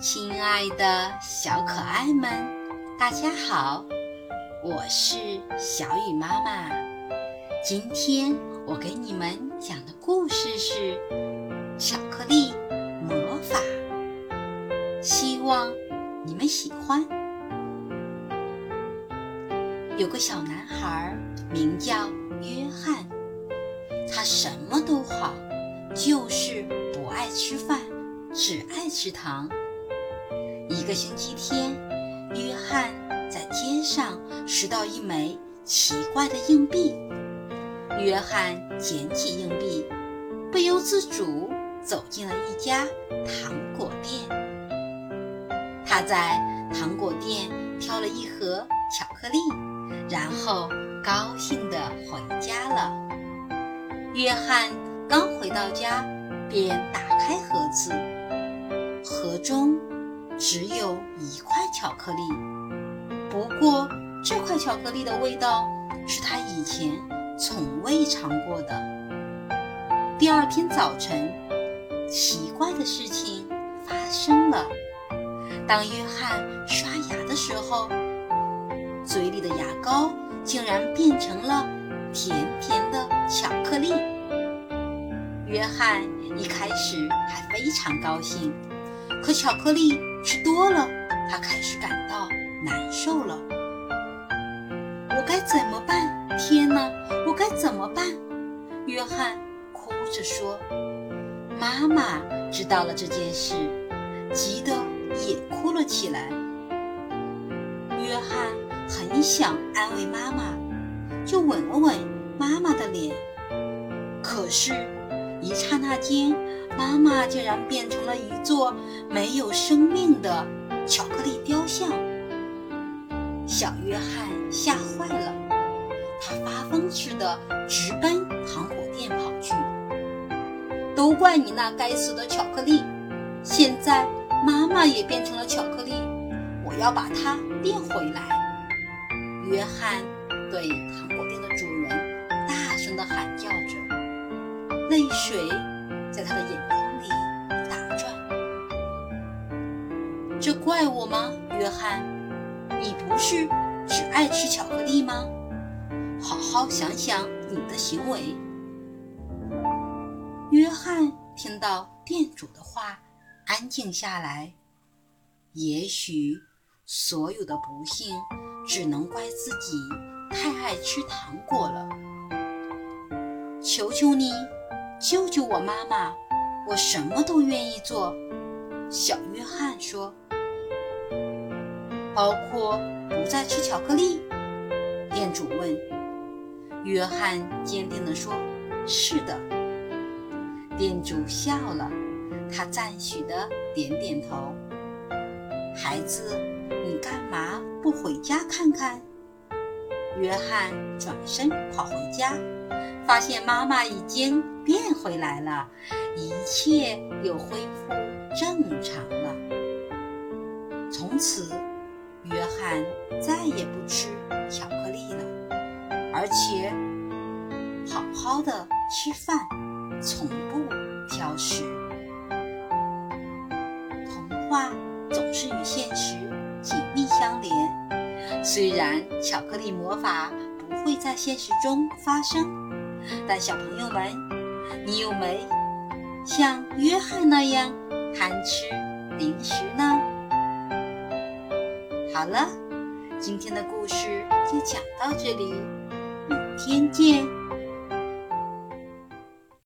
亲爱的小可爱们，大家好，我是小雨妈妈。今天我给你们讲的故事是《巧克力魔法》，希望你们喜欢。有个小男孩名叫约翰，他什么都好，就是不爱吃饭，只爱吃糖。一个星期天，约翰在街上拾到一枚奇怪的硬币。约翰捡起硬币，不由自主走进了一家糖果店。他在糖果店挑了一盒巧克力，然后高兴地回家了。约翰刚回到家，便打开盒子，盒中。只有一块巧克力，不过这块巧克力的味道是他以前从未尝过的。第二天早晨，奇怪的事情发生了。当约翰刷牙的时候，嘴里的牙膏竟然变成了甜甜的巧克力。约翰一开始还非常高兴，可巧克力。吃多了，他开始感到难受了。我该怎么办？天哪，我该怎么办？约翰哭着说。妈妈知道了这件事，急得也哭了起来。约翰很想安慰妈妈，就吻了吻妈妈的脸。可是，一刹那间。妈妈竟然变成了一座没有生命的巧克力雕像，小约翰吓坏了，他发疯似的直奔糖果店跑去。都怪你那该死的巧克力！现在妈妈也变成了巧克力，我要把它变回来！约翰对糖果店的主人大声地喊叫着，泪水。在他的眼眶里打转，这怪我吗，约翰？你不是只爱吃巧克力吗？好好想想你的行为。约翰听到店主的话，安静下来。也许所有的不幸只能怪自己太爱吃糖果了。求求你。救救我妈妈！我什么都愿意做。”小约翰说，“包括不再吃巧克力？”店主问。约翰坚定地说：“是的。”店主笑了，他赞许的点点头。“孩子，你干嘛不回家看看？”约翰转身跑回家。发现妈妈已经变回来了，一切又恢复正常了。从此，约翰再也不吃巧克力了，而且好好的吃饭，从不挑食。童话总是与现实紧密相连，虽然巧克力魔法会在现实中发生。但小朋友们，你有没像约翰那样贪吃零食呢？好了，今天的故事就讲到这里，明天见。